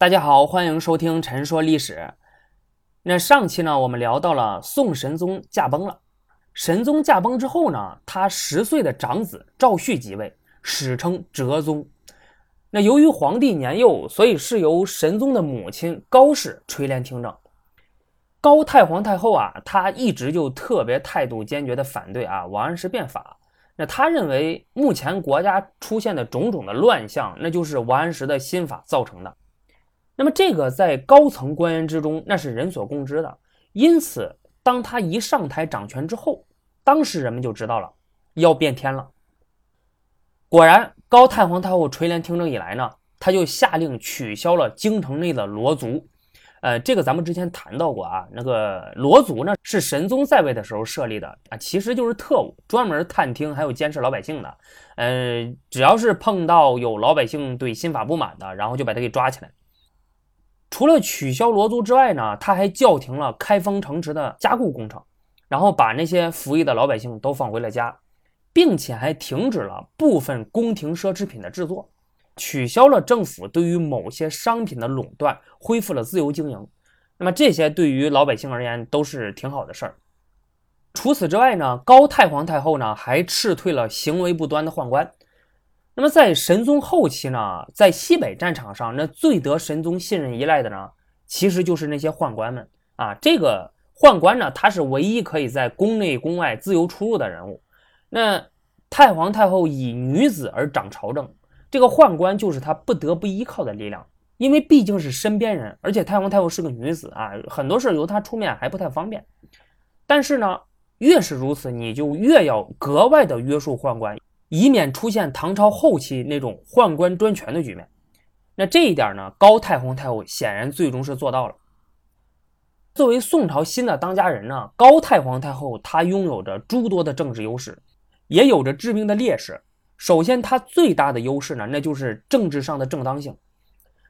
大家好，欢迎收听《陈说历史》。那上期呢，我们聊到了宋神宗驾崩了。神宗驾崩之后呢，他十岁的长子赵煦即位，史称哲宗。那由于皇帝年幼，所以是由神宗的母亲高氏垂帘听政。高太皇太后啊，她一直就特别态度坚决的反对啊王安石变法。那他认为目前国家出现的种种的乱象，那就是王安石的新法造成的。那么这个在高层官员之中那是人所共知的，因此当他一上台掌权之后，当时人们就知道了要变天了。果然，高太皇太后垂帘听政以来呢，他就下令取消了京城内的罗族。呃，这个咱们之前谈到过啊，那个罗族呢是神宗在位的时候设立的啊，其实就是特务，专门探听还有监视老百姓的。呃，只要是碰到有老百姓对新法不满的，然后就把他给抓起来。除了取消罗族之外呢，他还叫停了开封城池的加固工程，然后把那些服役的老百姓都放回了家，并且还停止了部分宫廷奢侈品的制作，取消了政府对于某些商品的垄断，恢复了自由经营。那么这些对于老百姓而言都是挺好的事儿。除此之外呢，高太皇太后呢还斥退了行为不端的宦官。那么在神宗后期呢，在西北战场上，那最得神宗信任依赖的呢，其实就是那些宦官们啊。这个宦官呢，他是唯一可以在宫内宫外自由出入的人物。那太皇太后以女子而掌朝政，这个宦官就是他不得不依靠的力量，因为毕竟是身边人，而且太皇太后是个女子啊，很多事由她出面还不太方便。但是呢，越是如此，你就越要格外的约束宦官。以免出现唐朝后期那种宦官专权的局面，那这一点呢，高太皇太后显然最终是做到了。作为宋朝新的当家人呢，高太皇太后她拥有着诸多的政治优势，也有着致命的劣势。首先，她最大的优势呢，那就是政治上的正当性。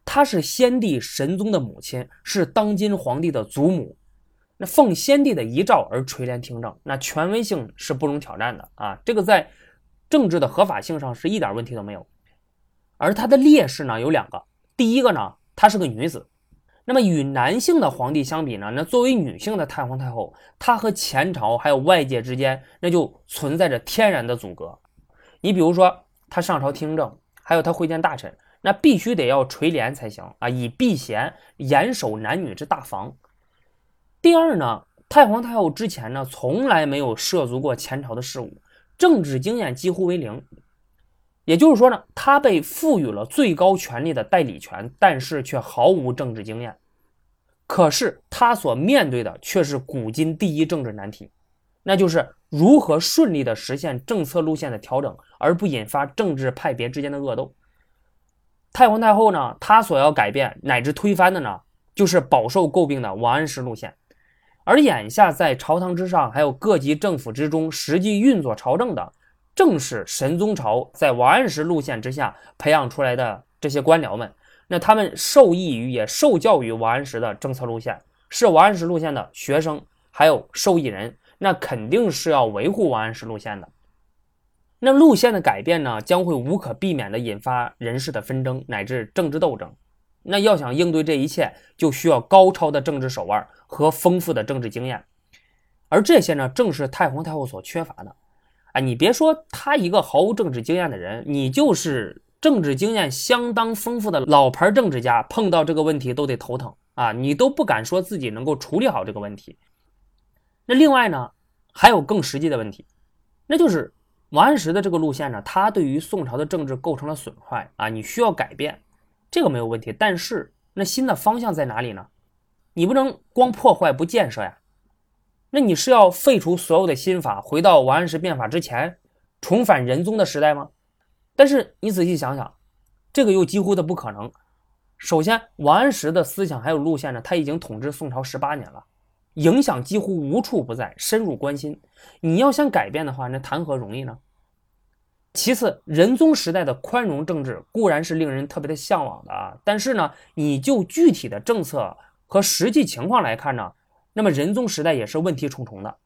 她是先帝神宗的母亲，是当今皇帝的祖母，那奉先帝的遗诏而垂帘听政，那权威性是不容挑战的啊！这个在。政治的合法性上是一点问题都没有，而她的劣势呢有两个。第一个呢，她是个女子，那么与男性的皇帝相比呢，那作为女性的太皇太后，她和前朝还有外界之间那就存在着天然的阻隔。你比如说，她上朝听政，还有她会见大臣，那必须得要垂帘才行啊，以避嫌，严守男女之大防。第二呢，太皇太后之前呢，从来没有涉足过前朝的事务。政治经验几乎为零，也就是说呢，他被赋予了最高权力的代理权，但是却毫无政治经验。可是他所面对的却是古今第一政治难题，那就是如何顺利的实现政策路线的调整，而不引发政治派别之间的恶斗。太皇太后呢，她所要改变乃至推翻的呢，就是饱受诟病的王安石路线。而眼下在朝堂之上，还有各级政府之中，实际运作朝政的，正是神宗朝在王安石路线之下培养出来的这些官僚们。那他们受益于也受教于王安石的政策路线，是王安石路线的学生，还有受益人，那肯定是要维护王安石路线的。那路线的改变呢，将会无可避免地引发人事的纷争乃至政治斗争。那要想应对这一切，就需要高超的政治手腕和丰富的政治经验，而这些呢，正是太皇太后所缺乏的。啊，你别说他一个毫无政治经验的人，你就是政治经验相当丰富的老牌政治家，碰到这个问题都得头疼啊，你都不敢说自己能够处理好这个问题。那另外呢，还有更实际的问题，那就是王安石的这个路线呢，他对于宋朝的政治构成了损坏啊，你需要改变。这个没有问题，但是那新的方向在哪里呢？你不能光破坏不建设呀。那你是要废除所有的新法，回到王安石变法之前，重返仁宗的时代吗？但是你仔细想想，这个又几乎的不可能。首先，王安石的思想还有路线呢，他已经统治宋朝十八年了，影响几乎无处不在，深入关心。你要想改变的话，那谈何容易呢？其次，仁宗时代的宽容政治固然是令人特别的向往的啊，但是呢，你就具体的政策和实际情况来看呢，那么仁宗时代也是问题重重的。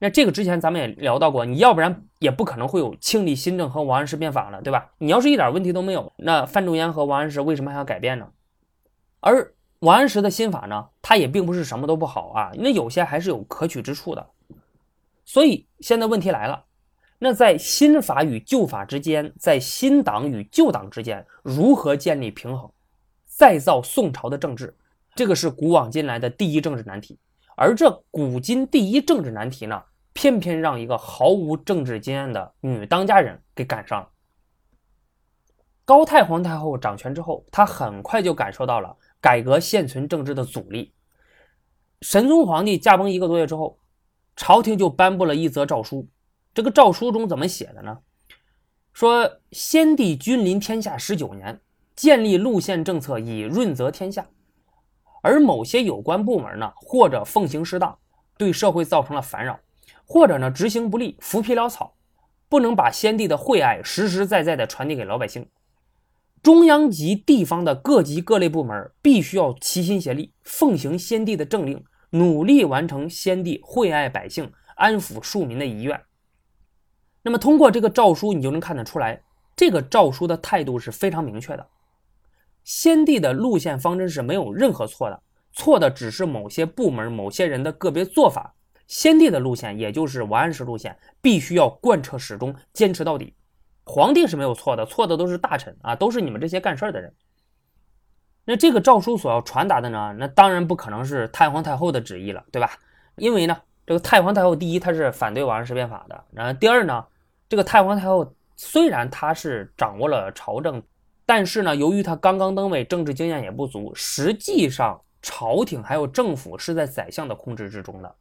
那这个之前咱们也聊到过，你要不然也不可能会有庆历新政和王安石变法了，对吧？你要是一点问题都没有，那范仲淹和王安石为什么还要改变呢？而王安石的新法呢，他也并不是什么都不好啊，因为有些还是有可取之处的。所以现在问题来了，那在新法与旧法之间，在新党与旧党之间，如何建立平衡，再造宋朝的政治？这个是古往今来的第一政治难题。而这古今第一政治难题呢，偏偏让一个毫无政治经验的女当家人给赶上了。高太皇太后掌权之后，她很快就感受到了改革现存政治的阻力。神宗皇帝驾崩一个多月之后。朝廷就颁布了一则诏书，这个诏书中怎么写的呢？说先帝君临天下十九年，建立路线政策以润泽天下，而某些有关部门呢，或者奉行失当，对社会造成了烦扰，或者呢执行不力，浮皮潦草，不能把先帝的惠爱实实在在的传递给老百姓。中央及地方的各级各类部门必须要齐心协力，奉行先帝的政令。努力完成先帝惠爱百姓、安抚庶民的遗愿。那么，通过这个诏书，你就能看得出来，这个诏书的态度是非常明确的。先帝的路线方针是没有任何错的，错的只是某些部门、某些人的个别做法。先帝的路线，也就是王安石路线，必须要贯彻始终，坚持到底。皇帝是没有错的，错的都是大臣啊，都是你们这些干事的人。那这个诏书所要传达的呢？那当然不可能是太皇太后的旨意了，对吧？因为呢，这个太皇太后第一，她是反对王安石变法的；然后第二呢，这个太皇太后虽然她是掌握了朝政，但是呢，由于她刚刚登位，政治经验也不足，实际上朝廷还有政府是在宰相的控制之中的。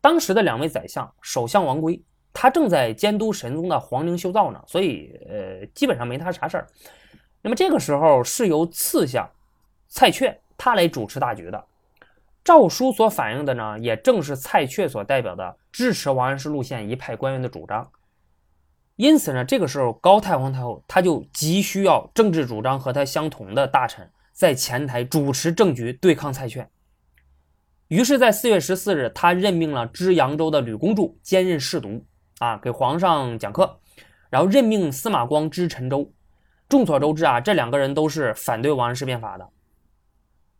当时的两位宰相，首相王圭，他正在监督神宗的皇陵修造呢，所以呃，基本上没他啥事儿。那么这个时候是由次相蔡确他来主持大局的，诏书所反映的呢，也正是蔡确所代表的支持王安石路线一派官员的主张。因此呢，这个时候高太皇太后她就急需要政治主张和她相同的大臣在前台主持政局，对抗蔡确。于是，在四月十四日，他任命了知扬州的吕公著兼任侍读，啊，给皇上讲课，然后任命司马光知陈州。众所周知啊，这两个人都是反对王安石变法的。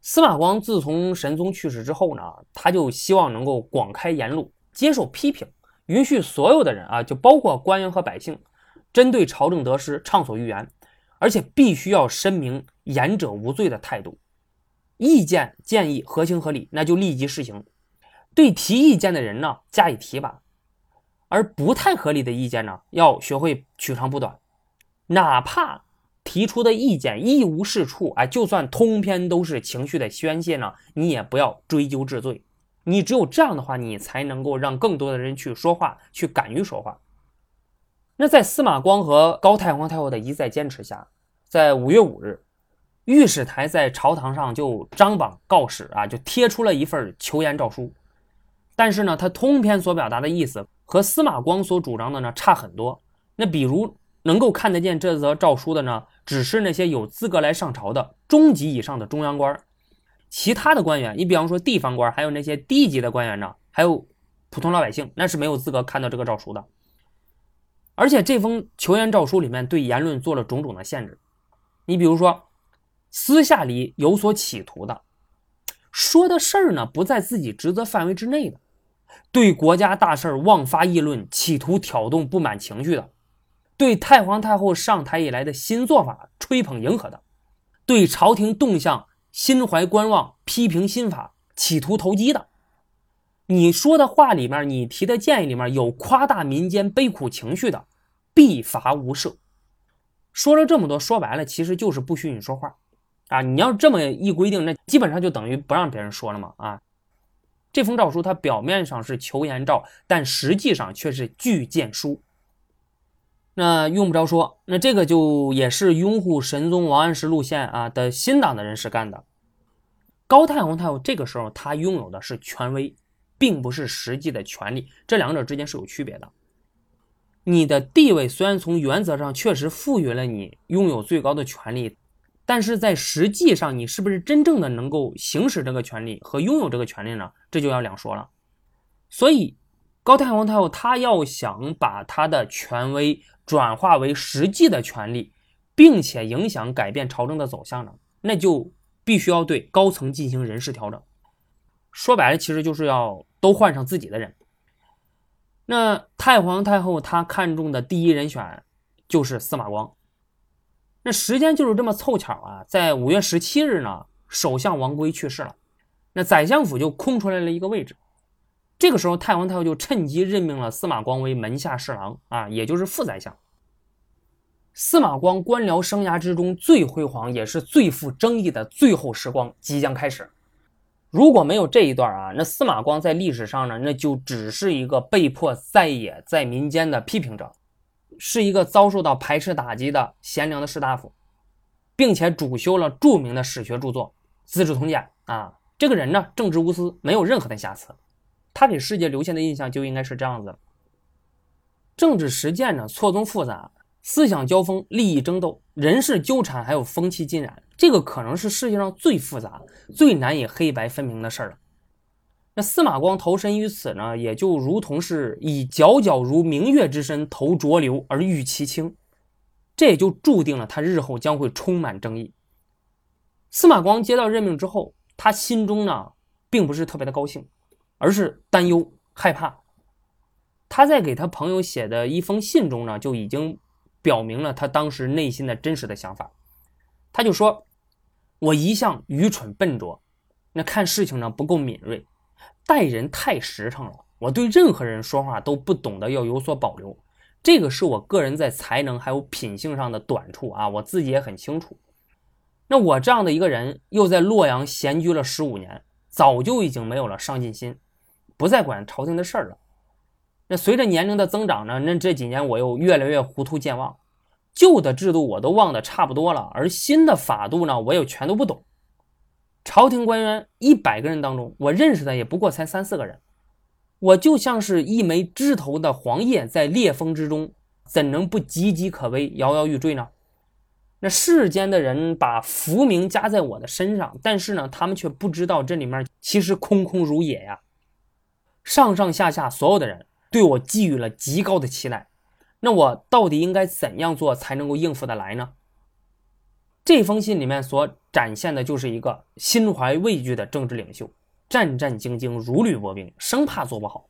司马光自从神宗去世之后呢，他就希望能够广开言路，接受批评，允许所有的人啊，就包括官员和百姓，针对朝政得失畅所欲言，而且必须要申明言者无罪的态度，意见建议合情合理，那就立即施行。对提意见的人呢，加以提拔，而不太合理的意见呢，要学会取长补短，哪怕。提出的意见一无是处，哎，就算通篇都是情绪的宣泄呢，你也不要追究治罪。你只有这样的话，你才能够让更多的人去说话，去敢于说话。那在司马光和高太皇太后的一再坚持下，在五月五日，御史台在朝堂上就张榜告示啊，就贴出了一份求言诏书。但是呢，他通篇所表达的意思和司马光所主张的呢差很多。那比如能够看得见这则诏书的呢？只是那些有资格来上朝的中级以上的中央官，其他的官员，你比方说地方官，还有那些低级的官员呢，还有普通老百姓，那是没有资格看到这个诏书的。而且这封求援诏书里面对言论做了种种的限制，你比如说私下里有所企图的，说的事儿呢不在自己职责范围之内的，对国家大事妄发议论，企图挑动不满情绪的。对太皇太后上台以来的新做法吹捧迎合的，对朝廷动向心怀观望、批评新法、企图投机的，你说的话里面，你提的建议里面有夸大民间悲苦情绪的，必罚无赦。说了这么多，说白了其实就是不许你说话啊！你要这么一规定，那基本上就等于不让别人说了嘛啊！这封诏书它表面上是求言诏，但实际上却是拒谏书。那用不着说，那这个就也是拥护神宗王安石路线啊的新党的人士干的。高太皇太后这个时候，她拥有的是权威，并不是实际的权利，这两者之间是有区别的。你的地位虽然从原则上确实赋予了你拥有最高的权利，但是在实际上，你是不是真正的能够行使这个权利和拥有这个权利呢？这就要两说了。所以，高太皇太后她要想把她的权威。转化为实际的权利，并且影响改变朝政的走向呢？那就必须要对高层进行人事调整。说白了，其实就是要都换上自己的人。那太皇太后她看中的第一人选就是司马光。那时间就是这么凑巧啊，在五月十七日呢，首相王圭去世了，那宰相府就空出来了一个位置。这个时候，太皇太后就趁机任命了司马光为门下侍郎啊，也就是副宰相。司马光官僚生涯之中最辉煌，也是最富争议的最后时光即将开始。如果没有这一段啊，那司马光在历史上呢，那就只是一个被迫在野在民间的批评者，是一个遭受到排斥打击的贤良的士大夫，并且主修了著名的史学著作《资治通鉴》啊。这个人呢，正直无私，没有任何的瑕疵，他给世界留下的印象就应该是这样子。政治实践呢，错综复杂。思想交锋、利益争斗、人事纠缠，还有风气浸染，这个可能是世界上最复杂、最难以黑白分明的事儿了。那司马光投身于此呢，也就如同是以皎皎如明月之身投浊流而遇其清，这也就注定了他日后将会充满争议。司马光接到任命之后，他心中呢并不是特别的高兴，而是担忧、害怕。他在给他朋友写的一封信中呢，就已经。表明了他当时内心的真实的想法，他就说：“我一向愚蠢笨拙，那看事情呢不够敏锐，待人太实诚了。我对任何人说话都不懂得要有所保留，这个是我个人在才能还有品性上的短处啊，我自己也很清楚。那我这样的一个人，又在洛阳闲居了十五年，早就已经没有了上进心，不再管朝廷的事儿了。”那随着年龄的增长呢，那这几年我又越来越糊涂健忘，旧的制度我都忘得差不多了，而新的法度呢，我又全都不懂。朝廷官员一百个人当中，我认识的也不过才三四个人，我就像是一枚枝头的黄叶，在烈风之中，怎能不岌岌可危、摇摇欲坠呢？那世间的人把浮名加在我的身上，但是呢，他们却不知道这里面其实空空如也呀，上上下下所有的人。对我寄予了极高的期待，那我到底应该怎样做才能够应付得来呢？这封信里面所展现的就是一个心怀畏惧的政治领袖，战战兢兢，如履薄冰，生怕做不好。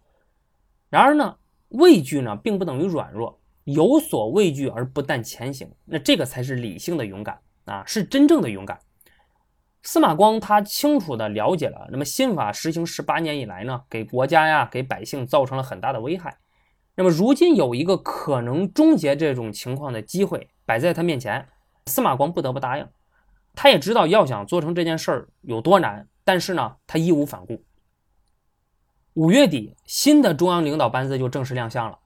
然而呢，畏惧呢并不等于软弱，有所畏惧而不但前行，那这个才是理性的勇敢啊，是真正的勇敢。司马光他清楚地了解了，那么新法实行十八年以来呢，给国家呀、给百姓造成了很大的危害。那么如今有一个可能终结这种情况的机会摆在他面前，司马光不得不答应。他也知道要想做成这件事儿有多难，但是呢，他义无反顾。五月底，新的中央领导班子就正式亮相了。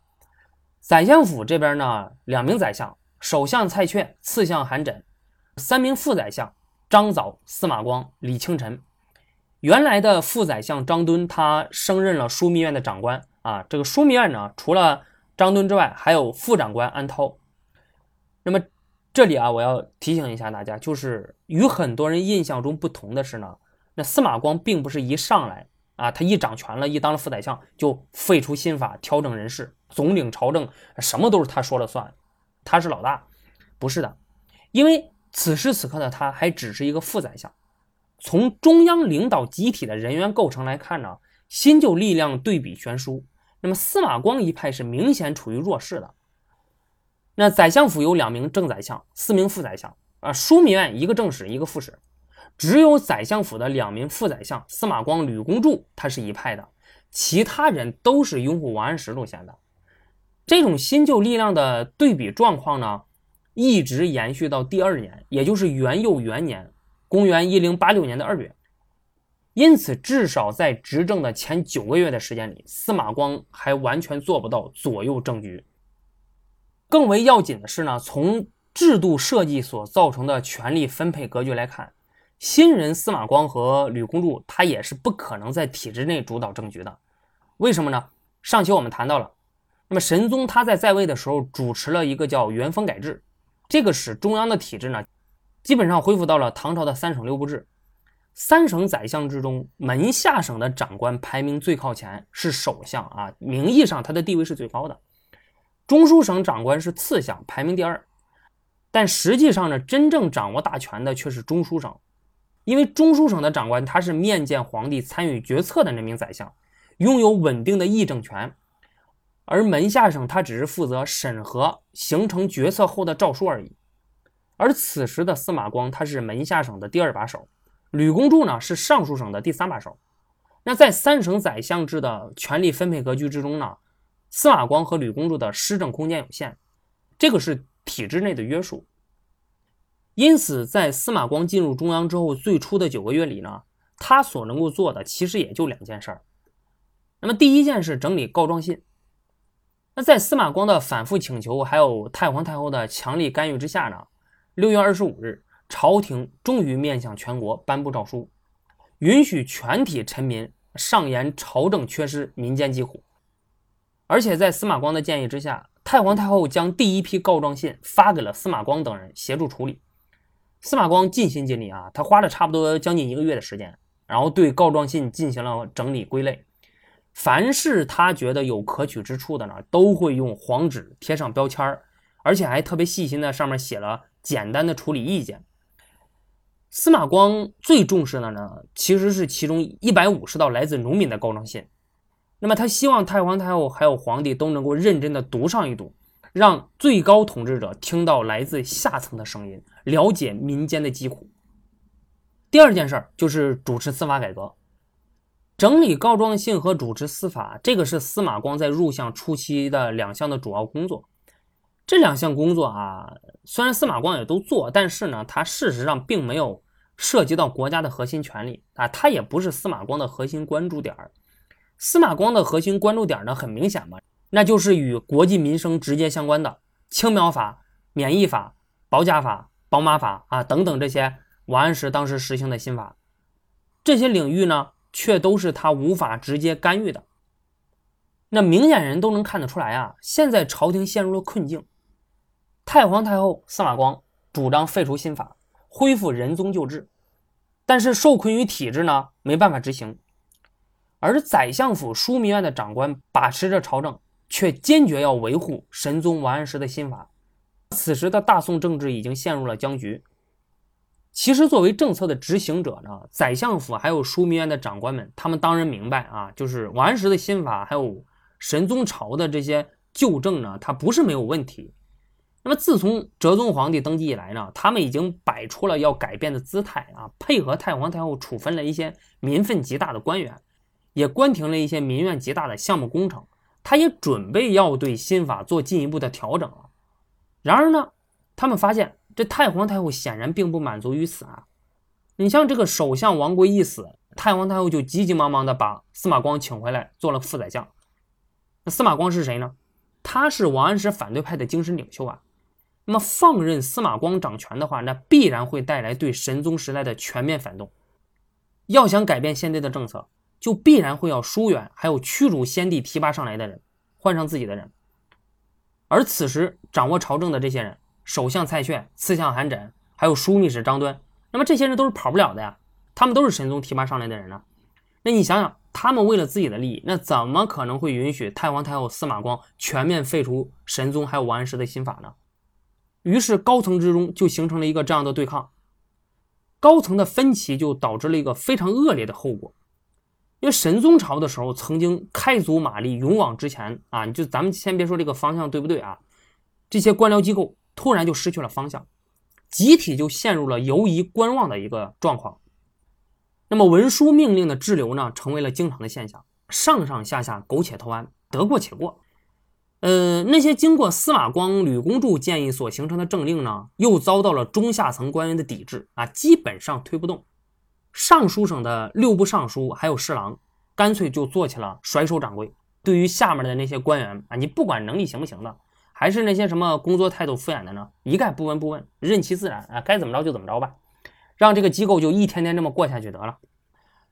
宰相府这边呢，两名宰相，首相蔡确，次相韩缜，三名副宰相。张藻、司马光、李清晨，原来的副宰相张敦，他升任了枢密院的长官啊。这个枢密院呢，除了张敦之外，还有副长官安涛。那么这里啊，我要提醒一下大家，就是与很多人印象中不同的是呢，那司马光并不是一上来啊，他一掌权了，一当了副宰相就废除新法、调整人事、总领朝政，什么都是他说了算，他是老大，不是的，因为。此时此刻的他还只是一个副宰相，从中央领导集体的人员构成来看呢，新旧力量对比悬殊。那么司马光一派是明显处于弱势的。那宰相府有两名正宰相，四名副宰相啊，枢密院一个正使，一个副使，只有宰相府的两名副宰相司马光、吕公柱他是一派的，其他人都是拥护王安石路线的。这种新旧力量的对比状况呢？一直延续到第二年，也就是元佑元年，公元一零八六年的二月。因此，至少在执政的前九个月的时间里，司马光还完全做不到左右政局。更为要紧的是呢，从制度设计所造成的权力分配格局来看，新人司马光和吕公柱他也是不可能在体制内主导政局的。为什么呢？上期我们谈到了，那么神宗他在在位的时候主持了一个叫元丰改制。这个使中央的体制呢，基本上恢复到了唐朝的三省六部制。三省宰相之中，门下省的长官排名最靠前是首相啊，名义上他的地位是最高的。中书省长官是次相，排名第二。但实际上呢，真正掌握大权的却是中书省。因为中书省的长官他是面见皇帝、参与决策的那名宰相，拥有稳定的议政权，而门下省他只是负责审核形成决策后的诏书而已。而此时的司马光他是门下省的第二把手，吕公著呢是尚书省的第三把手。那在三省宰相制的权力分配格局之中呢，司马光和吕公著的施政空间有限，这个是体制内的约束。因此，在司马光进入中央之后，最初的九个月里呢，他所能够做的其实也就两件事儿。那么第一件事整理告状信。那在司马光的反复请求，还有太皇太后的强力干预之下呢？六月二十五日，朝廷终于面向全国颁布诏书，允许全体臣民上言朝政缺失、民间疾苦。而且在司马光的建议之下，太皇太后将第一批告状信发给了司马光等人协助处理。司马光尽心尽力啊，他花了差不多将近一个月的时间，然后对告状信进行了整理归类。凡是他觉得有可取之处的呢，都会用黄纸贴上标签儿，而且还特别细心的上面写了。简单的处理意见。司马光最重视的呢，其实是其中一百五十道来自农民的告状信。那么他希望太皇太后还有皇帝都能够认真的读上一读，让最高统治者听到来自下层的声音，了解民间的疾苦。第二件事儿就是主持司法改革，整理告状信和主持司法，这个是司马光在入相初期的两项的主要工作。这两项工作啊，虽然司马光也都做，但是呢，他事实上并没有涉及到国家的核心权利啊，他也不是司马光的核心关注点儿。司马光的核心关注点呢，很明显嘛，那就是与国计民生直接相关的青苗法、免役法、保甲法、宝马法啊等等这些王安石当时实行的新法，这些领域呢，却都是他无法直接干预的。那明眼人都能看得出来啊，现在朝廷陷入了困境。太皇太后司马光主张废除新法，恢复仁宗旧制，但是受困于体制呢，没办法执行。而宰相府枢密院的长官把持着朝政，却坚决要维护神宗王安石的新法。此时的大宋政治已经陷入了僵局。其实，作为政策的执行者呢，宰相府还有枢密院的长官们，他们当然明白啊，就是王安石的新法，还有神宗朝的这些旧政呢，它不是没有问题。那么，自从哲宗皇帝登基以来呢，他们已经摆出了要改变的姿态啊，配合太皇太后处分了一些民愤极大的官员，也关停了一些民怨极大的项目工程。他也准备要对新法做进一步的调整了。然而呢，他们发现这太皇太后显然并不满足于此啊。你像这个首相王圭一死，太皇太后就急急忙忙的把司马光请回来做了副宰相。那司马光是谁呢？他是王安石反对派的精神领袖啊。那么放任司马光掌权的话，那必然会带来对神宗时代的全面反动。要想改变现在的政策，就必然会要疏远，还有驱逐先帝提拔上来的人，换上自己的人。而此时掌握朝政的这些人，首相蔡铉、次相韩缜，还有枢密使张敦，那么这些人都是跑不了的呀，他们都是神宗提拔上来的人呢。那你想想，他们为了自己的利益，那怎么可能会允许太皇太后司马光全面废除神宗还有王安石的新法呢？于是高层之中就形成了一个这样的对抗，高层的分歧就导致了一个非常恶劣的后果。因为神宗朝的时候曾经开足马力勇往直前啊，你就咱们先别说这个方向对不对啊，这些官僚机构突然就失去了方向，集体就陷入了犹疑观望的一个状况。那么文书命令的滞留呢，成为了经常的现象，上上下下苟且偷安，得过且过。呃，那些经过司马光、吕公著建议所形成的政令呢，又遭到了中下层官员的抵制啊，基本上推不动。尚书省的六部尚书还有侍郎，干脆就做起了甩手掌柜。对于下面的那些官员啊，你不管能力行不行的，还是那些什么工作态度敷衍的呢，一概不闻不问，任其自然啊，该怎么着就怎么着吧，让这个机构就一天天这么过下去得了。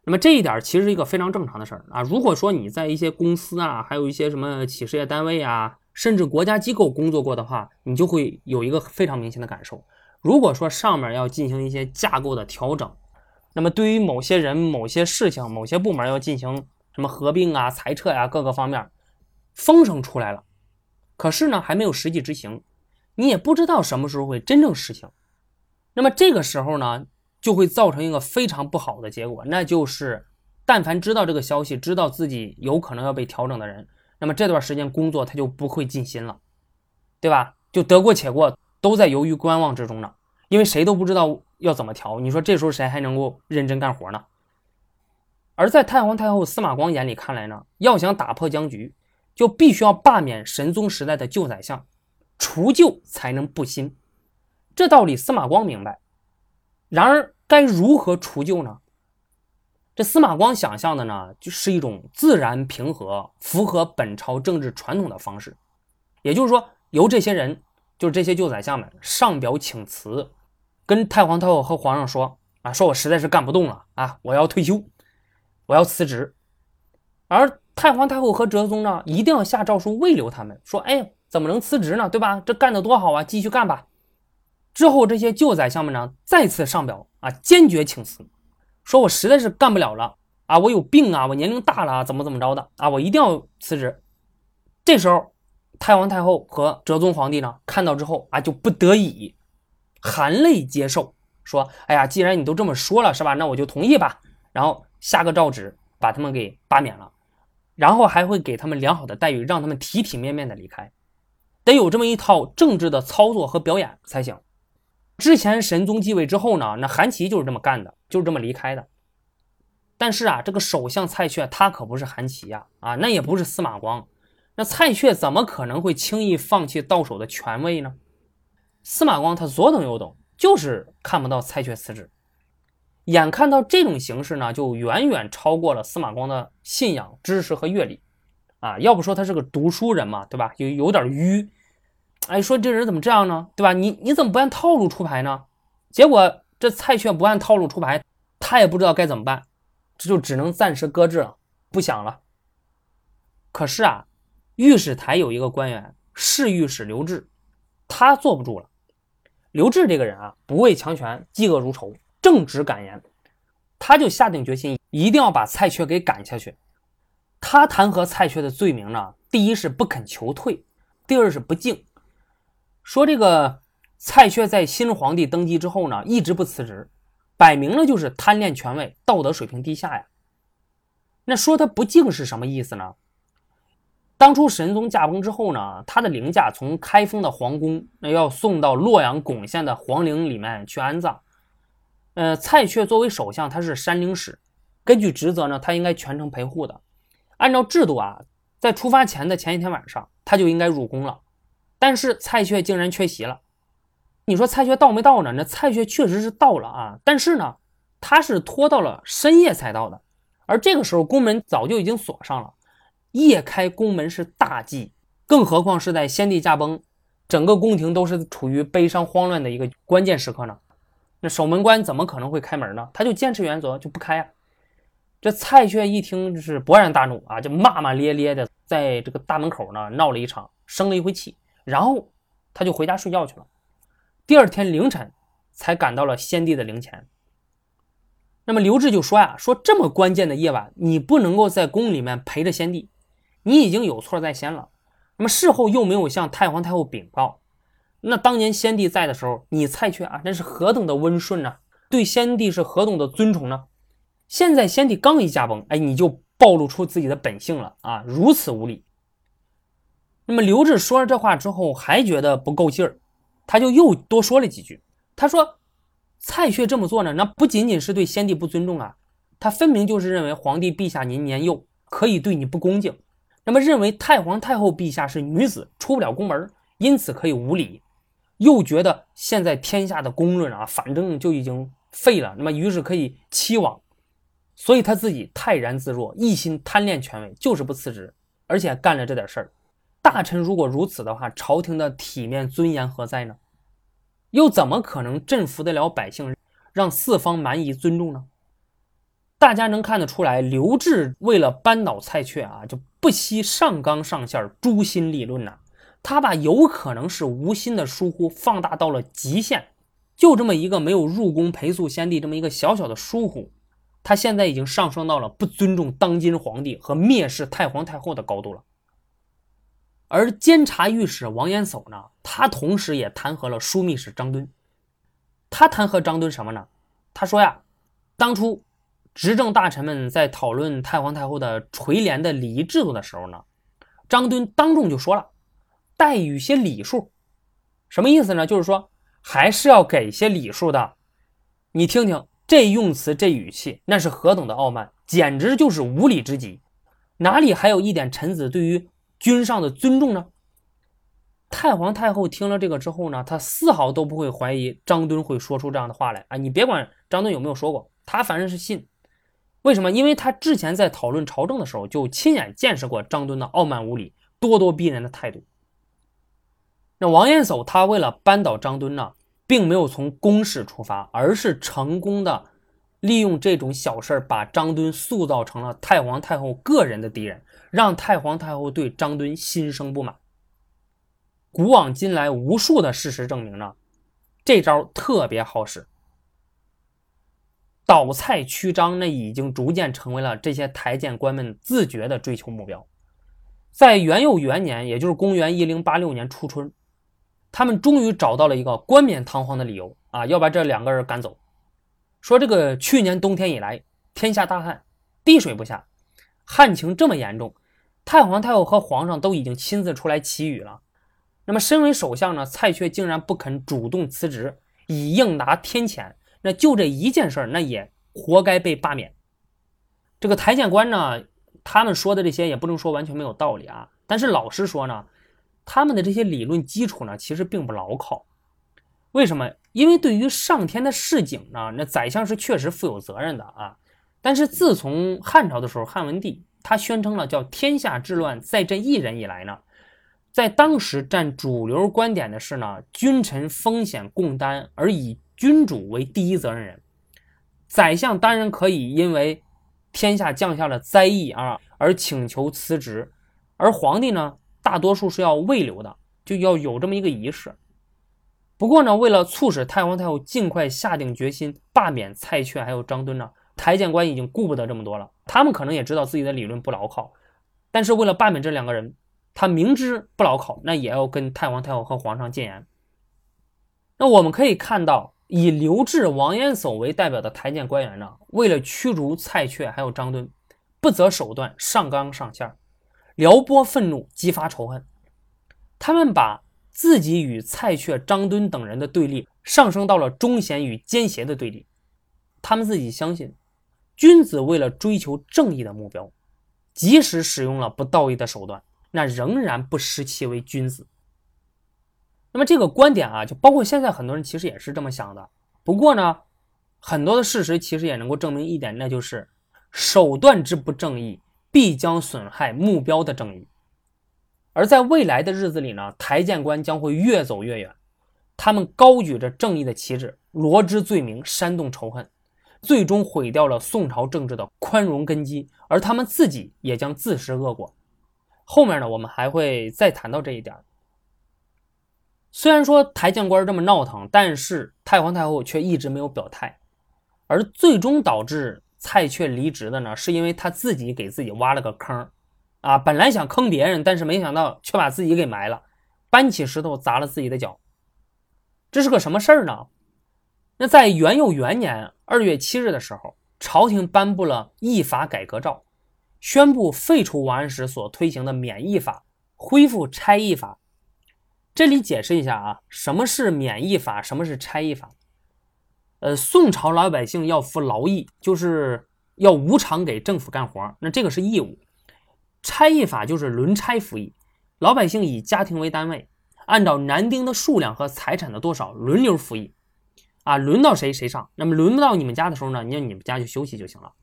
那么这一点其实是一个非常正常的事儿啊。如果说你在一些公司啊，还有一些什么企事业单位啊，甚至国家机构工作过的话，你就会有一个非常明显的感受。如果说上面要进行一些架构的调整，那么对于某些人、某些事情、某些部门要进行什么合并啊、裁撤呀，各个方面，风声出来了，可是呢还没有实际执行，你也不知道什么时候会真正实行。那么这个时候呢？就会造成一个非常不好的结果，那就是但凡知道这个消息，知道自己有可能要被调整的人，那么这段时间工作他就不会尽心了，对吧？就得过且过，都在犹豫观望之中呢，因为谁都不知道要怎么调。你说这时候谁还能够认真干活呢？而在太皇太后司马光眼里看来呢，要想打破僵局，就必须要罢免神宗时代的旧宰相，除旧才能布新。这道理司马光明白。然而，该如何除旧呢？这司马光想象的呢，就是一种自然平和、符合本朝政治传统的方式。也就是说，由这些人，就是这些旧宰相们上表请辞，跟太皇太后和皇上说啊，说我实在是干不动了啊，我要退休，我要辞职。而太皇太后和哲宗呢，一定要下诏书慰留他们，说，哎，怎么能辞职呢？对吧？这干得多好啊，继续干吧。之后，这些旧宰相们呢，再次上表啊，坚决请辞，说我实在是干不了了啊，我有病啊，我年龄大了，怎么怎么着的啊，我一定要辞职。这时候，太皇太后和哲宗皇帝呢，看到之后啊，就不得已含泪接受，说：“哎呀，既然你都这么说了，是吧？那我就同意吧。”然后下个诏旨，把他们给罢免了，然后还会给他们良好的待遇，让他们体体面面的离开，得有这么一套政治的操作和表演才行。之前神宗继位之后呢，那韩琦就是这么干的，就是这么离开的。但是啊，这个首相蔡确他可不是韩琦呀，啊，那也不是司马光，那蔡确怎么可能会轻易放弃到手的权位呢？司马光他左等右等，就是看不到蔡确辞职。眼看到这种形式呢，就远远超过了司马光的信仰、知识和阅历啊。要不说他是个读书人嘛，对吧？有有点迂。哎，说这人怎么这样呢？对吧？你你怎么不按套路出牌呢？结果这蔡确不按套路出牌，他也不知道该怎么办，这就只能暂时搁置了，不想了。可是啊，御史台有一个官员，侍御史刘志，他坐不住了。刘志这个人啊，不畏强权，嫉恶如仇，正直敢言，他就下定决心，一定要把蔡确给赶下去。他弹劾蔡确的罪名呢，第一是不肯求退，第二是不敬。说这个蔡确在新皇帝登基之后呢，一直不辞职，摆明了就是贪恋权位，道德水平低下呀。那说他不敬是什么意思呢？当初神宗驾崩之后呢，他的灵驾从开封的皇宫，那要送到洛阳巩县的皇陵里面去安葬。呃，蔡确作为首相，他是山陵使，根据职责呢，他应该全程陪护的。按照制度啊，在出发前的前一天晚上，他就应该入宫了。但是蔡确竟然缺席了，你说蔡确到没到呢？那蔡确确实是到了啊，但是呢，他是拖到了深夜才到的，而这个时候宫门早就已经锁上了，夜开宫门是大忌，更何况是在先帝驾崩，整个宫廷都是处于悲伤慌乱的一个关键时刻呢，那守门官怎么可能会开门呢？他就坚持原则就不开啊。这蔡确一听就是勃然大怒啊，就骂骂咧咧的在这个大门口呢闹了一场，生了一回气。然后他就回家睡觉去了。第二天凌晨才赶到了先帝的灵前。那么刘志就说呀：“说这么关键的夜晚，你不能够在宫里面陪着先帝，你已经有错在先了。那么事后又没有向太皇太后禀告，那当年先帝在的时候，你蔡确啊，那是何等的温顺呢？对先帝是何等的尊崇呢？现在先帝刚一驾崩，哎，你就暴露出自己的本性了啊！如此无礼。”那么刘志说了这话之后，还觉得不够劲儿，他就又多说了几句。他说：“蔡确这么做呢，那不仅仅是对先帝不尊重啊，他分明就是认为皇帝陛下您年幼，可以对你不恭敬。那么认为太皇太后陛下是女子，出不了宫门，因此可以无礼。又觉得现在天下的公论啊，反正就已经废了，那么于是可以期望。所以他自己泰然自若，一心贪恋权位，就是不辞职，而且干了这点事儿。”大臣如果如此的话，朝廷的体面尊严何在呢？又怎么可能镇服得了百姓，让四方蛮夷尊重呢？大家能看得出来，刘志为了扳倒蔡确啊，就不惜上纲上线、诛心立论呐。他把有可能是无心的疏忽放大到了极限。就这么一个没有入宫陪宿先帝这么一个小小的疏忽，他现在已经上升到了不尊重当今皇帝和蔑视太皇太后的高度了。而监察御史王延叟呢，他同时也弹劾了枢密使张敦。他弹劾张敦什么呢？他说呀，当初执政大臣们在讨论太皇太后的垂帘的礼仪制度的时候呢，张敦当众就说了，带与些礼数，什么意思呢？就是说还是要给些礼数的。你听听这用词，这语气，那是何等的傲慢，简直就是无礼之极，哪里还有一点臣子对于君上的尊重呢？太皇太后听了这个之后呢，她丝毫都不会怀疑张敦会说出这样的话来啊！你别管张敦有没有说过，她反正是信。为什么？因为她之前在讨论朝政的时候，就亲眼见识过张敦的傲慢无礼、咄咄逼人的态度。那王延叟他为了扳倒张敦呢，并没有从攻势出发，而是成功的利用这种小事儿，把张敦塑造成了太皇太后个人的敌人，让太皇太后对张敦心生不满。古往今来，无数的事实证明呢，这招特别好使。倒蔡驱张，那已经逐渐成为了这些台谏官们自觉的追求目标。在元佑元年，也就是公元一零八六年初春，他们终于找到了一个冠冕堂皇的理由啊，要把这两个人赶走。说这个去年冬天以来，天下大旱，滴水不下，旱情这么严重，太皇太后和皇上都已经亲自出来祈雨了。那么，身为首相呢，蔡确竟然不肯主动辞职，以应拿天谴。那就这一件事那也活该被罢免。这个台谏官呢，他们说的这些也不能说完全没有道理啊。但是老实说呢，他们的这些理论基础呢，其实并不牢靠。为什么？因为对于上天的示警呢，那宰相是确实负有责任的啊。但是自从汉朝的时候，汉文帝他宣称了叫“天下治乱在朕一人”以来呢。在当时占主流观点的是呢，君臣风险共担，而以君主为第一责任人。宰相当然可以因为天下降下了灾异啊而请求辞职，而皇帝呢，大多数是要未留的，就要有这么一个仪式。不过呢，为了促使太皇太后尽快下定决心罢免蔡确还有张敦呢，台谏官已经顾不得这么多了。他们可能也知道自己的理论不牢靠，但是为了罢免这两个人。他明知不牢靠，那也要跟太皇太后和皇上谏言。那我们可以看到，以刘志、王延叟为代表的台谏官员呢，为了驱逐蔡确还有张敦，不择手段，上纲上线，撩拨愤怒，激发仇恨。他们把自己与蔡确、张敦等人的对立上升到了忠贤与奸邪的对立。他们自己相信，君子为了追求正义的目标，即使使用了不道义的手段。那仍然不失其为君子。那么这个观点啊，就包括现在很多人其实也是这么想的。不过呢，很多的事实其实也能够证明一点，那就是手段之不正义，必将损害目标的正义。而在未来的日子里呢，台谏官将会越走越远，他们高举着正义的旗帜，罗织罪名，煽动仇恨，最终毁掉了宋朝政治的宽容根基，而他们自己也将自食恶果。后面呢，我们还会再谈到这一点。虽然说台谏官这么闹腾，但是太皇太后却一直没有表态。而最终导致蔡确离职的呢，是因为他自己给自己挖了个坑啊！本来想坑别人，但是没想到却把自己给埋了，搬起石头砸了自己的脚。这是个什么事儿呢？那在元佑元年二月七日的时候，朝廷颁布了议法改革诏。宣布废除王安石所推行的免役法，恢复差役法。这里解释一下啊，什么是免役法，什么是差役法？呃，宋朝老百姓要服劳役，就是要无偿给政府干活，那这个是义务。差役法就是轮差服役，老百姓以家庭为单位，按照男丁的数量和财产的多少轮流服役，啊，轮到谁谁上。那么轮不到你们家的时候呢，你你们家就休息就行了。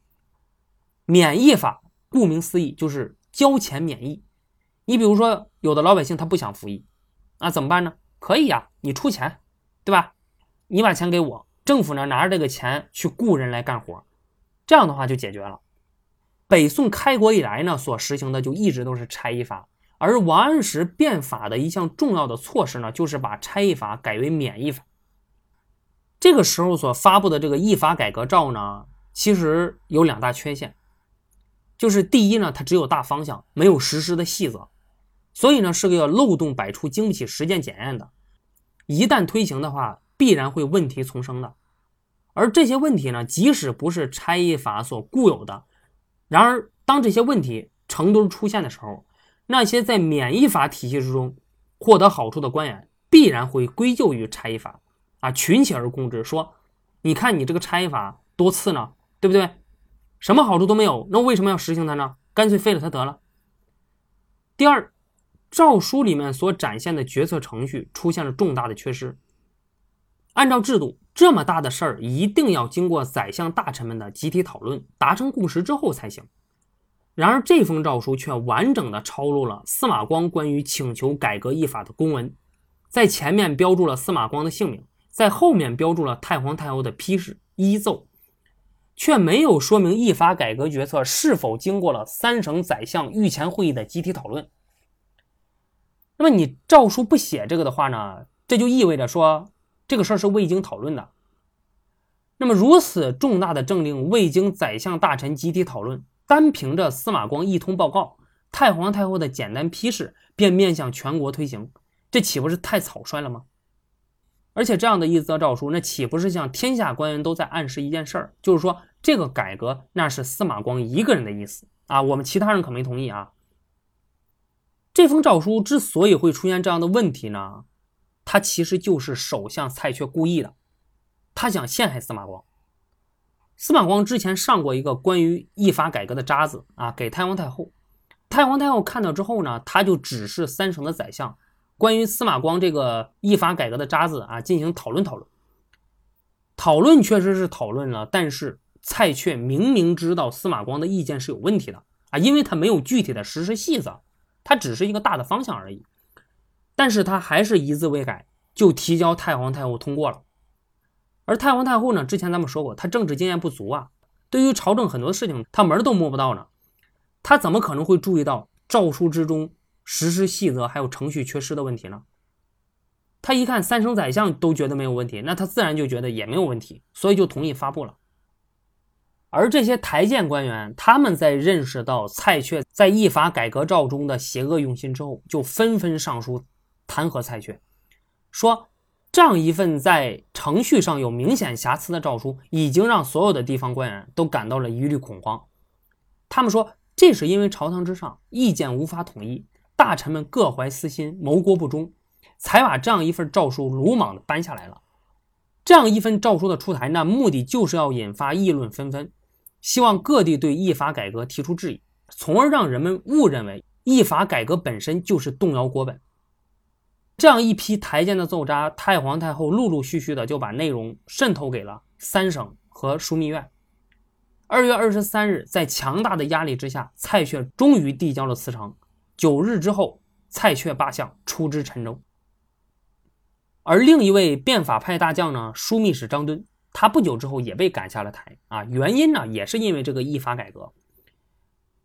免役法。顾名思义，就是交钱免役。你比如说，有的老百姓他不想服役，那怎么办呢？可以呀，你出钱，对吧？你把钱给我，政府呢拿着这个钱去雇人来干活，这样的话就解决了。北宋开国以来呢，所实行的就一直都是差役法，而王安石变法的一项重要的措施呢，就是把差役法改为免役法。这个时候所发布的这个役法改革诏呢，其实有两大缺陷。就是第一呢，它只有大方向，没有实施的细则，所以呢是个漏洞百出、经不起实践检验的。一旦推行的话，必然会问题丛生的。而这些问题呢，即使不是差役法所固有的，然而当这些问题成堆出现的时候，那些在免役法体系之中获得好处的官员，必然会归咎于差役法，啊，群起而攻之，说，你看你这个差役法多次呢，对不对？什么好处都没有，那为什么要实行它呢？干脆废了它得了。第二，诏书里面所展现的决策程序出现了重大的缺失。按照制度，这么大的事儿一定要经过宰相大臣们的集体讨论，达成共识之后才行。然而，这封诏书却完整的抄录了司马光关于请求改革议法的公文，在前面标注了司马光的姓名，在后面标注了太皇太后的批示依奏。却没有说明议法改革决策是否经过了三省宰相御前会议的集体讨论。那么你诏书不写这个的话呢？这就意味着说这个事儿是未经讨论的。那么如此重大的政令未经宰相大臣集体讨论，单凭着司马光一通报告、太皇太后的简单批示便面向全国推行，这岂不是太草率了吗？而且这样的一则诏书，那岂不是向天下官员都在暗示一件事儿，就是说。这个改革那是司马光一个人的意思啊，我们其他人可没同意啊。这封诏书之所以会出现这样的问题呢，他其实就是首相蔡确故意的，他想陷害司马光。司马光之前上过一个关于议法改革的札子啊，给太皇太后。太皇太后看到之后呢，他就指示三省的宰相，关于司马光这个议法改革的札子啊，进行讨论讨论。讨论确实是讨论了，但是。蔡确明明知道司马光的意见是有问题的啊，因为他没有具体的实施细则，他只是一个大的方向而已。但是他还是一字未改就提交太皇太后通过了。而太皇太后呢，之前咱们说过，她政治经验不足啊，对于朝政很多事情她门都摸不到呢，她怎么可能会注意到诏书之中实施细则还有程序缺失的问题呢？他一看三省宰相都觉得没有问题，那他自然就觉得也没有问题，所以就同意发布了。而这些台谏官员，他们在认识到蔡确在议法改革诏中的邪恶用心之后，就纷纷上书弹劾蔡确，说这样一份在程序上有明显瑕疵的诏书，已经让所有的地方官员都感到了疑虑恐慌。他们说，这是因为朝堂之上意见无法统一，大臣们各怀私心，谋国不忠，才把这样一份诏书鲁莽的搬下来了。这样一份诏书的出台，那目的就是要引发议论纷纷。希望各地对议法改革提出质疑，从而让人们误认为议法改革本身就是动摇国本。这样一批台谏的奏章，太皇太后陆陆续续的就把内容渗透给了三省和枢密院。二月二十三日，在强大的压力之下，蔡确终于递交了辞呈。九日之后，蔡确罢相，出知陈州。而另一位变法派大将呢，枢密使张敦。他不久之后也被赶下了台啊，原因呢也是因为这个议法改革。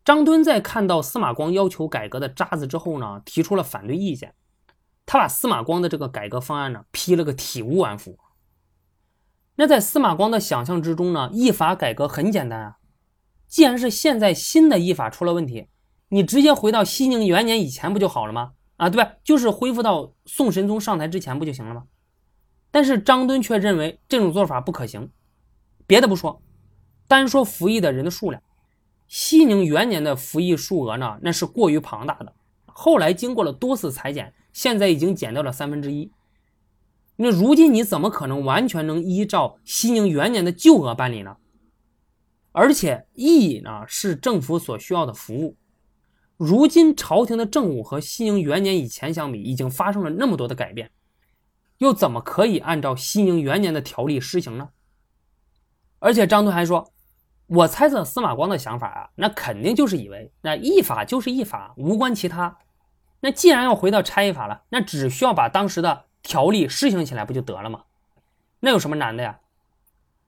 张敦在看到司马光要求改革的渣子之后呢，提出了反对意见。他把司马光的这个改革方案呢批了个体无完肤。那在司马光的想象之中呢，议法改革很简单啊，既然是现在新的议法出了问题，你直接回到熙宁元年以前不就好了吗？啊，对吧？就是恢复到宋神宗上台之前不就行了吗？但是张敦却认为这种做法不可行。别的不说，单说服役的人的数量，熙宁元年的服役数额呢，那是过于庞大的。后来经过了多次裁减，现在已经减掉了三分之一。那如今你怎么可能完全能依照西宁元年的旧额办理呢？而且役呢是政府所需要的服务，如今朝廷的政务和西宁元年以前相比，已经发生了那么多的改变。又怎么可以按照西宁元年的条例施行呢？而且张敦还说：“我猜测司马光的想法啊，那肯定就是以为那议法就是议法，无关其他。那既然要回到差役法了，那只需要把当时的条例施行起来不就得了吗？那有什么难的呀？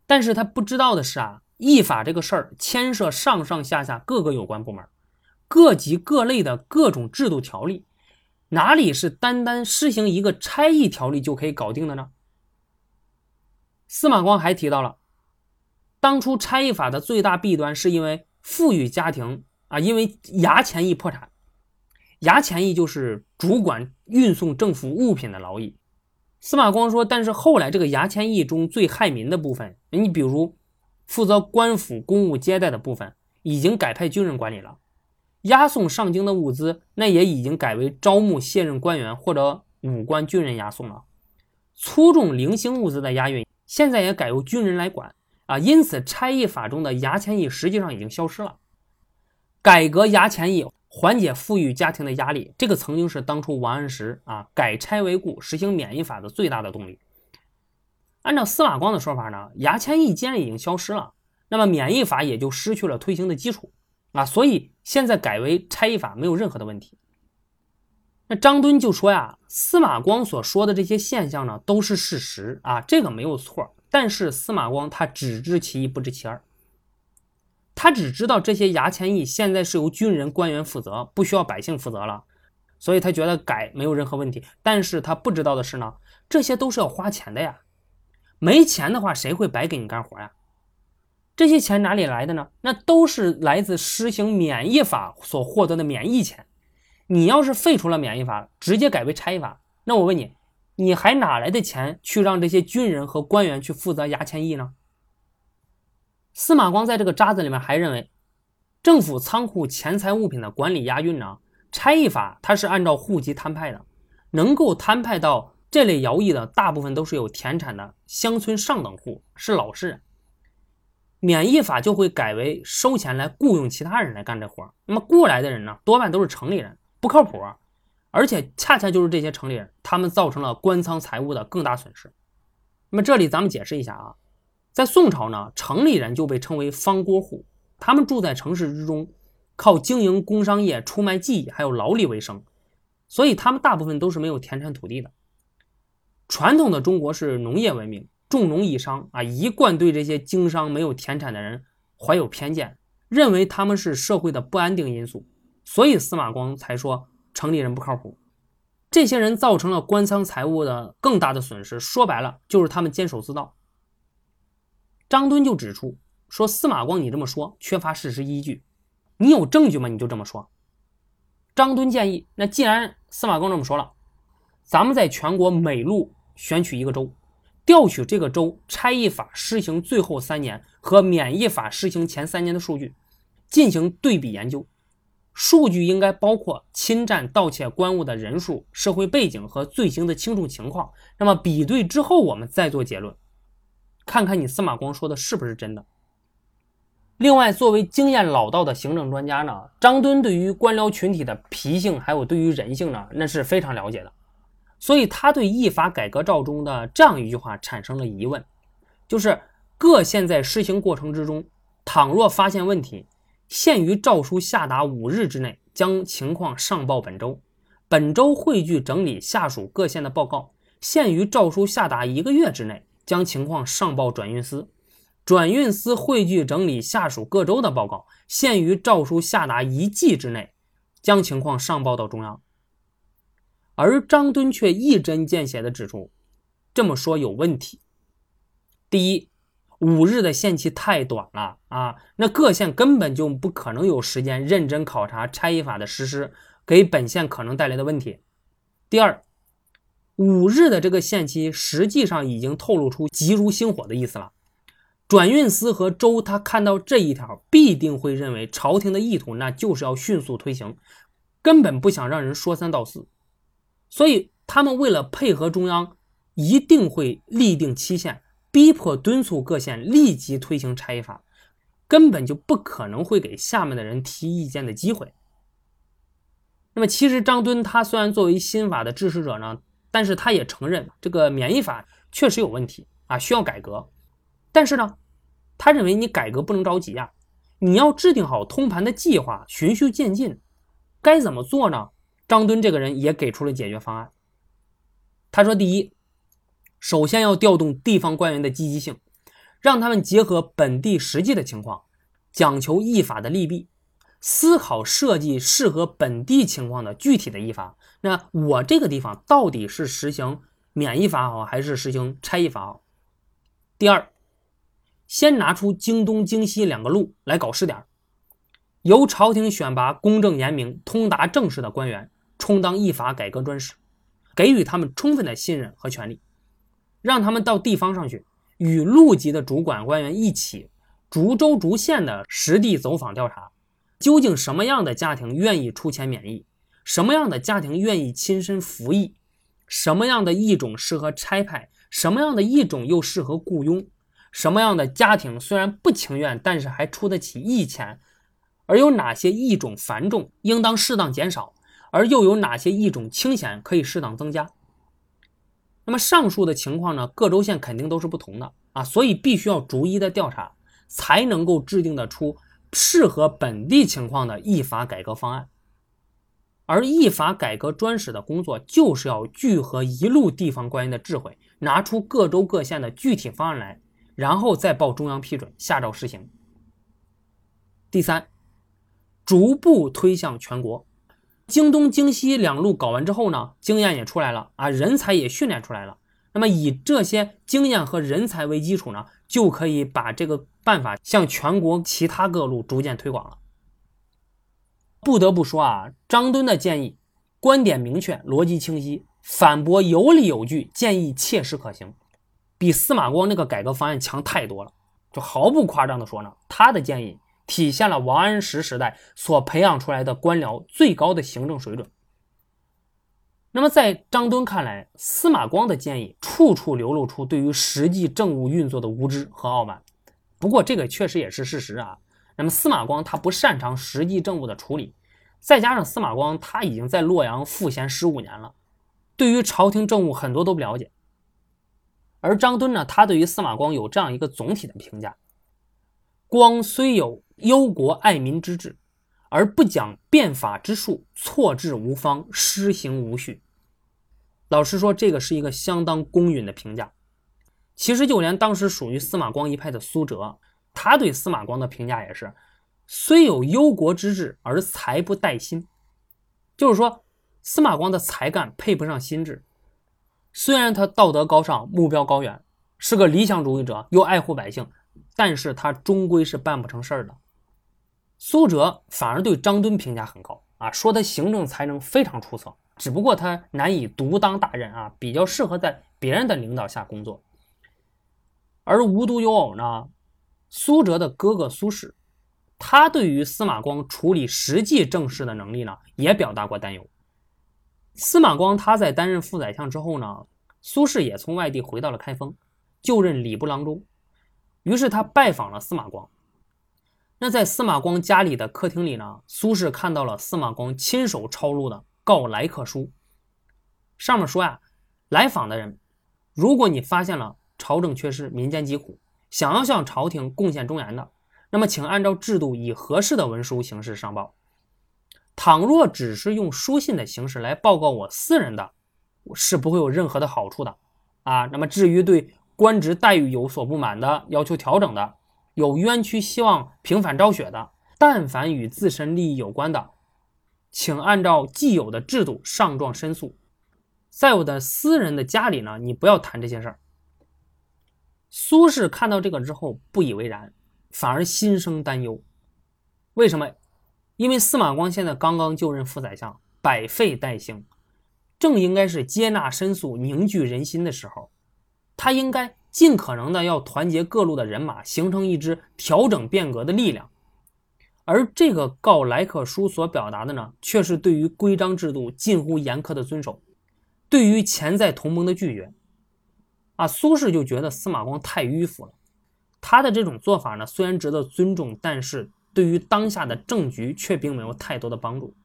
但是他不知道的是啊，役法这个事儿牵涉上上下下各个有关部门，各级各类的各种制度条例。”哪里是单单施行一个差役条例就可以搞定的呢？司马光还提到了，当初差役法的最大弊端是因为富裕家庭啊，因为衙前易破产，衙前役就是主管运送政府物品的劳役，司马光说：“但是后来这个牙签议中最害民的部分，你比如负责官府公务接待的部分，已经改派军人管理了；押送上京的物资，那也已经改为招募卸任官员或者武官军人押送了。粗重零星物资的押运，现在也改由军人来管啊。因此，差役法中的牙签役实际上已经消失了。改革牙签役。”缓解富裕家庭的压力，这个曾经是当初王安石啊改差为固、实行免役法的最大的动力。按照司马光的说法呢，牙签役既然已经消失了，那么免役法也就失去了推行的基础啊，所以现在改为差役法没有任何的问题。那张敦就说呀，司马光所说的这些现象呢都是事实啊，这个没有错，但是司马光他只知其一不知其二。他只知道这些牙签役现在是由军人官员负责，不需要百姓负责了，所以他觉得改没有任何问题。但是他不知道的是呢，这些都是要花钱的呀，没钱的话谁会白给你干活呀？这些钱哪里来的呢？那都是来自实行免疫法所获得的免疫钱。你要是废除了免疫法，直接改为差役法，那我问你，你还哪来的钱去让这些军人和官员去负责牙签役呢？司马光在这个渣子里面还认为，政府仓库钱财物品的管理押运呢，差役法它是按照户籍摊派的，能够摊派到这类徭役的大部分都是有田产的乡村上等户，是老实人。免役法就会改为收钱来雇佣其他人来干这活那么雇来的人呢，多半都是城里人，不靠谱，而且恰恰就是这些城里人，他们造成了官仓财物的更大损失。那么这里咱们解释一下啊。在宋朝呢，城里人就被称为方郭户，他们住在城市之中，靠经营工商业、出卖技艺还有劳力为生，所以他们大部分都是没有田产土地的。传统的中国是农业文明，重农抑商啊，一贯对这些经商没有田产的人怀有偏见，认为他们是社会的不安定因素，所以司马光才说城里人不靠谱。这些人造成了官仓财物的更大的损失，说白了就是他们监守自盗。张敦就指出说：“司马光，你这么说缺乏事实依据，你有证据吗？你就这么说。”张敦建议：“那既然司马光这么说了，咱们在全国每路选取一个州，调取这个州差役法施行最后三年和免役法施行前三年的数据，进行对比研究。数据应该包括侵占、盗窃官物的人数、社会背景和罪行的轻重情况。那么比对之后，我们再做结论。”看看你司马光说的是不是真的。另外，作为经验老道的行政专家呢，张敦对于官僚群体的脾性，还有对于人性呢，那是非常了解的。所以他对议法改革诏中的这样一句话产生了疑问，就是各县在施行过程之中，倘若发现问题，限于诏书下达五日之内，将情况上报本州，本州汇聚整理下属各县的报告；限于诏书下达一个月之内。将情况上报转运司，转运司汇聚整理下属各州的报告，限于诏书下达一季之内，将情况上报到中央。而张敦却一针见血地指出，这么说有问题。第一，五日的限期太短了啊，那各县根本就不可能有时间认真考察差役法的实施给本县可能带来的问题。第二。五日的这个限期，实际上已经透露出急如星火的意思了。转运司和州他看到这一条，必定会认为朝廷的意图，那就是要迅速推行，根本不想让人说三道四。所以他们为了配合中央，一定会立定期限，逼迫敦促各县立即推行差役法，根本就不可能会给下面的人提意见的机会。那么，其实张敦他虽然作为新法的支持者呢。但是他也承认这个免疫法确实有问题啊，需要改革。但是呢，他认为你改革不能着急呀，你要制定好通盘的计划，循序渐进。该怎么做呢？张敦这个人也给出了解决方案。他说：第一，首先要调动地方官员的积极性，让他们结合本地实际的情况，讲求依法的利弊。思考设计适合本地情况的具体的役法。那我这个地方到底是实行免役法好，还是实行差役法好？第二，先拿出京东、京西两个路来搞试点，由朝廷选拔公正严明、通达政事的官员充当役法改革专使，给予他们充分的信任和权利。让他们到地方上去，与路级的主管官员一起逐州逐县的实地走访调查，究竟什么样的家庭愿意出钱免役，什么样的家庭愿意亲身服役，什么样的一种适合差派，什么样的一种又适合雇佣，什么样的家庭虽然不情愿，但是还出得起役钱，而有哪些异种繁重，应当适当减少，而又有哪些异种清闲，可以适当增加。那么上述的情况呢，各州县肯定都是不同的啊，所以必须要逐一的调查，才能够制定得出适合本地情况的役法改革方案。而依法改革专使的工作，就是要聚合一路地方官员的智慧，拿出各州各县的具体方案来，然后再报中央批准，下诏施行。第三，逐步推向全国。京东、京西两路搞完之后呢，经验也出来了啊，人才也训练出来了。那么以这些经验和人才为基础呢，就可以把这个办法向全国其他各路逐渐推广了。不得不说啊，张敦的建议观点明确，逻辑清晰，反驳有理有据，建议切实可行，比司马光那个改革方案强太多了。就毫不夸张的说呢，他的建议。体现了王安石时代所培养出来的官僚最高的行政水准。那么，在张敦看来，司马光的建议处处流露出对于实际政务运作的无知和傲慢。不过，这个确实也是事实啊。那么，司马光他不擅长实际政务的处理，再加上司马光他已经在洛阳赋闲十五年了，对于朝廷政务很多都不了解。而张敦呢，他对于司马光有这样一个总体的评价：光虽有。忧国爱民之志，而不讲变法之术，错置无方，施行无序。老实说，这个是一个相当公允的评价。其实，就连当时属于司马光一派的苏辙，他对司马光的评价也是：虽有忧国之志，而才不待心。就是说，司马光的才干配不上心智。虽然他道德高尚，目标高远，是个理想主义者，又爱护百姓，但是他终归是办不成事儿的。苏辙反而对张敦评价很高啊，说他行政才能非常出色，只不过他难以独当大任啊，比较适合在别人的领导下工作。而无独有偶呢，苏辙的哥哥苏轼，他对于司马光处理实际政事的能力呢，也表达过担忧。司马光他在担任副宰相之后呢，苏轼也从外地回到了开封，就任礼部郎中，于是他拜访了司马光。那在司马光家里的客厅里呢，苏轼看到了司马光亲手抄录的告来客书，上面说呀，来访的人，如果你发现了朝政缺失、民间疾苦，想要向朝廷贡献忠言的，那么请按照制度以合适的文书形式上报。倘若只是用书信的形式来报告我私人的，是不会有任何的好处的啊。那么至于对官职待遇有所不满的，要求调整的。有冤屈希望平反昭雪的，但凡与自身利益有关的，请按照既有的制度上状申诉。在我的私人的家里呢，你不要谈这些事儿。苏轼看到这个之后不以为然，反而心生担忧。为什么？因为司马光现在刚刚就任副宰相，百废待兴，正应该是接纳申诉、凝聚人心的时候，他应该。尽可能的要团结各路的人马，形成一支调整变革的力量。而这个告来客书所表达的呢，却是对于规章制度近乎严苛的遵守，对于潜在同盟的拒绝。啊，苏轼就觉得司马光太迂腐了。他的这种做法呢，虽然值得尊重，但是对于当下的政局却并没有太多的帮助。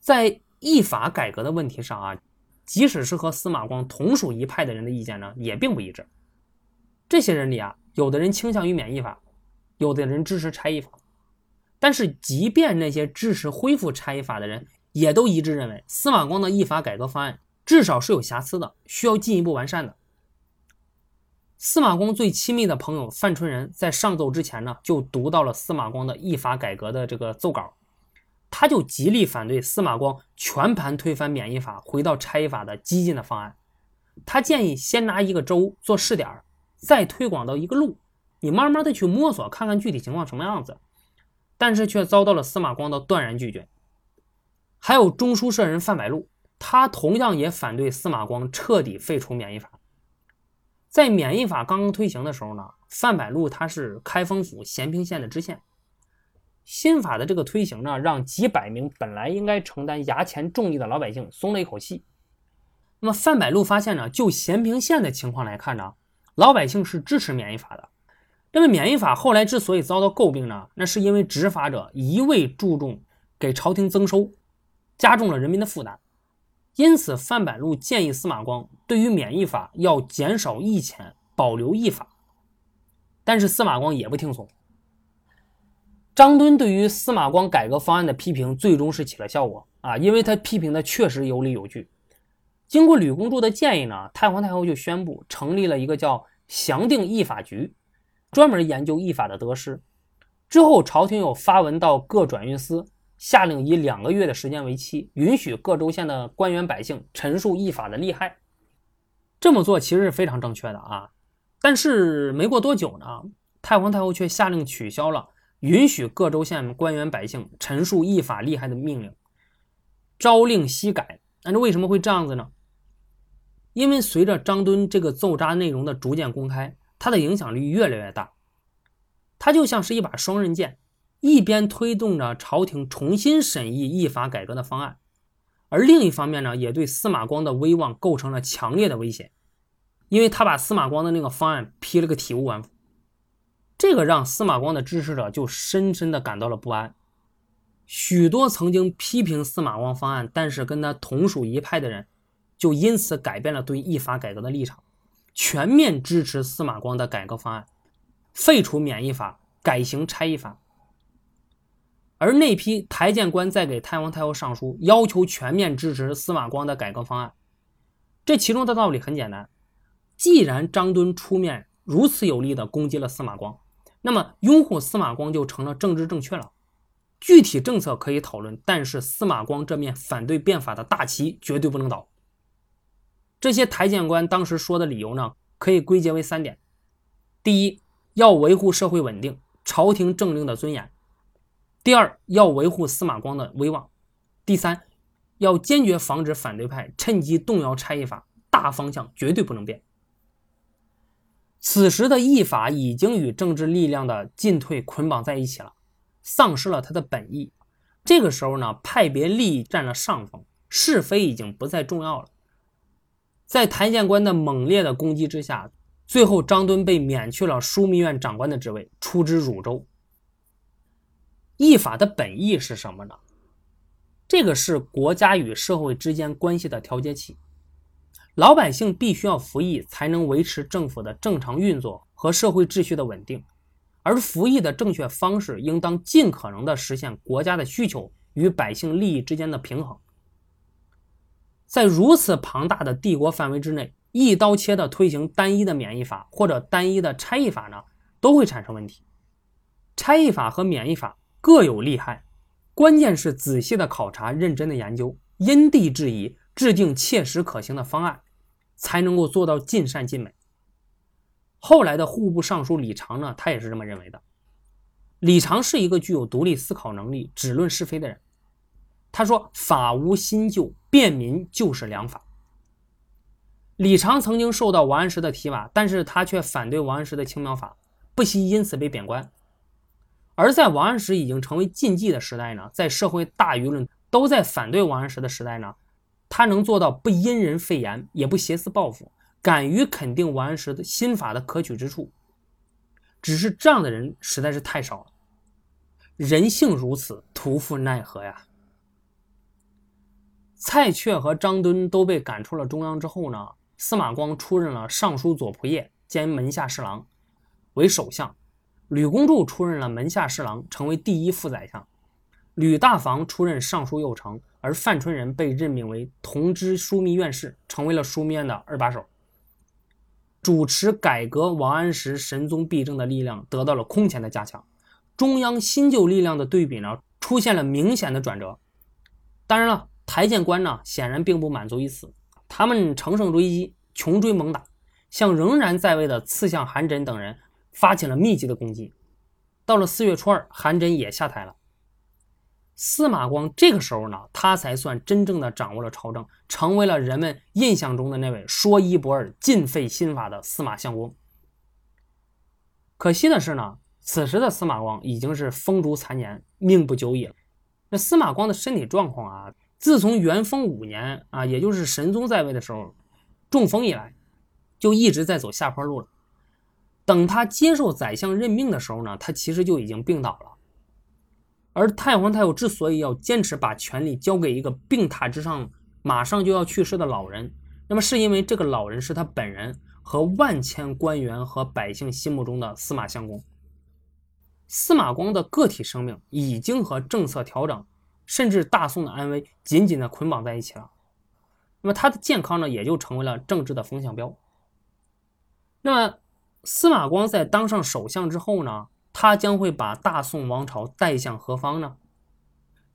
在义法改革的问题上啊。即使是和司马光同属一派的人的意见呢，也并不一致。这些人里啊，有的人倾向于免役法，有的人支持差役法。但是，即便那些支持恢复差役法的人，也都一致认为司马光的义法改革方案至少是有瑕疵的，需要进一步完善的。司马光最亲密的朋友范春仁在上奏之前呢，就读到了司马光的义法改革的这个奏稿。他就极力反对司马光全盘推翻免役法，回到差役法的激进的方案。他建议先拿一个州做试点，再推广到一个路，你慢慢的去摸索，看看具体情况什么样子。但是却遭到了司马光的断然拒绝。还有中书舍人范百禄，他同样也反对司马光彻底废除免役法，在免役法刚刚推行的时候呢，范百禄他是开封府咸平县的知县。新法的这个推行呢，让几百名本来应该承担衙前重义的老百姓松了一口气。那么范百禄发现呢，就咸平县的情况来看呢，老百姓是支持免役法的。那么免役法后来之所以遭到诟病呢，那是因为执法者一味注重给朝廷增收，加重了人民的负担。因此，范百禄建议司马光对于免役法要减少役遣，保留役法。但是司马光也不听从。张敦对于司马光改革方案的批评最终是起了效果啊，因为他批评的确实有理有据。经过吕公著的建议呢，太皇太后就宣布成立了一个叫详定役法局，专门研究役法的得失。之后，朝廷又发文到各转运司。下令以两个月的时间为期，允许各州县的官员百姓陈述议法的利害。这么做其实是非常正确的啊。但是没过多久呢，太皇太后却下令取消了允许各州县官员百姓陈述议法利害的命令，朝令夕改。那这为什么会这样子呢？因为随着张敦这个奏章内容的逐渐公开，他的影响力越来越大，他就像是一把双刃剑。一边推动着朝廷重新审议议法改革的方案，而另一方面呢，也对司马光的威望构成了强烈的威胁，因为他把司马光的那个方案批了个体无完肤，这个让司马光的支持者就深深的感到了不安。许多曾经批评司马光方案，但是跟他同属一派的人，就因此改变了对议法改革的立场，全面支持司马光的改革方案，废除免役法，改行差役法。而那批台谏官在给太皇太后上书，要求全面支持司马光的改革方案。这其中的道理很简单：既然张敦出面如此有力地攻击了司马光，那么拥护司马光就成了政治正确了。具体政策可以讨论，但是司马光这面反对变法的大旗绝对不能倒。这些台谏官当时说的理由呢，可以归结为三点：第一，要维护社会稳定，朝廷政令的尊严。第二，要维护司马光的威望；第三，要坚决防止反对派趁机动摇差役法，大方向绝对不能变。此时的议法已经与政治力量的进退捆绑在一起了，丧失了它的本意。这个时候呢，派别利益占了上风，是非已经不再重要了。在台谏官的猛烈的攻击之下，最后张敦被免去了枢密院长官的职位，出知汝州。议法的本意是什么呢？这个是国家与社会之间关系的调节器，老百姓必须要服役，才能维持政府的正常运作和社会秩序的稳定。而服役的正确方式，应当尽可能的实现国家的需求与百姓利益之间的平衡。在如此庞大的帝国范围之内，一刀切的推行单一的免疫法或者单一的差役法呢，都会产生问题。差役法和免疫法。各有利害，关键是仔细的考察、认真的研究，因地制宜，制定切实可行的方案，才能够做到尽善尽美。后来的户部尚书李常呢，他也是这么认为的。李常是一个具有独立思考能力、只论是非的人。他说：“法无新旧，便民就是良法。”李常曾经受到王安石的提拔，但是他却反对王安石的青苗法，不惜因此被贬官。而在王安石已经成为禁忌的时代呢，在社会大舆论都在反对王安石的时代呢，他能做到不因人废言，也不挟私报复，敢于肯定王安石的新法的可取之处。只是这样的人实在是太少了，人性如此，徒负奈何呀。蔡确和张敦都被赶出了中央之后呢，司马光出任了尚书左仆射兼门下侍郎，为首相。吕公著出任了门下侍郎，成为第一副宰相；吕大房出任尚书右丞，而范春仁被任命为同知枢密院事，成为了枢密院的二把手。主持改革王安石神宗弊政的力量得到了空前的加强，中央新旧力量的对比呢，出现了明显的转折。当然了，台谏官呢，显然并不满足于此，他们乘胜追击，穷追猛打，向仍然在位的刺相韩缜等人。发起了密集的攻击。到了四月初二，韩缜也下台了。司马光这个时候呢，他才算真正的掌握了朝政，成为了人们印象中的那位说一不二、尽废心法的司马相公。可惜的是呢，此时的司马光已经是风烛残年，命不久矣了。那司马光的身体状况啊，自从元丰五年啊，也就是神宗在位的时候中风以来，就一直在走下坡路了。等他接受宰相任命的时候呢，他其实就已经病倒了。而太皇太后之所以要坚持把权力交给一个病榻之上、马上就要去世的老人，那么是因为这个老人是他本人和万千官员和百姓心目中的司马相公。司马光的个体生命已经和政策调整，甚至大宋的安危紧紧的捆绑在一起了。那么他的健康呢，也就成为了政治的风向标。那么司马光在当上首相之后呢，他将会把大宋王朝带向何方呢？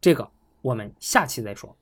这个我们下期再说。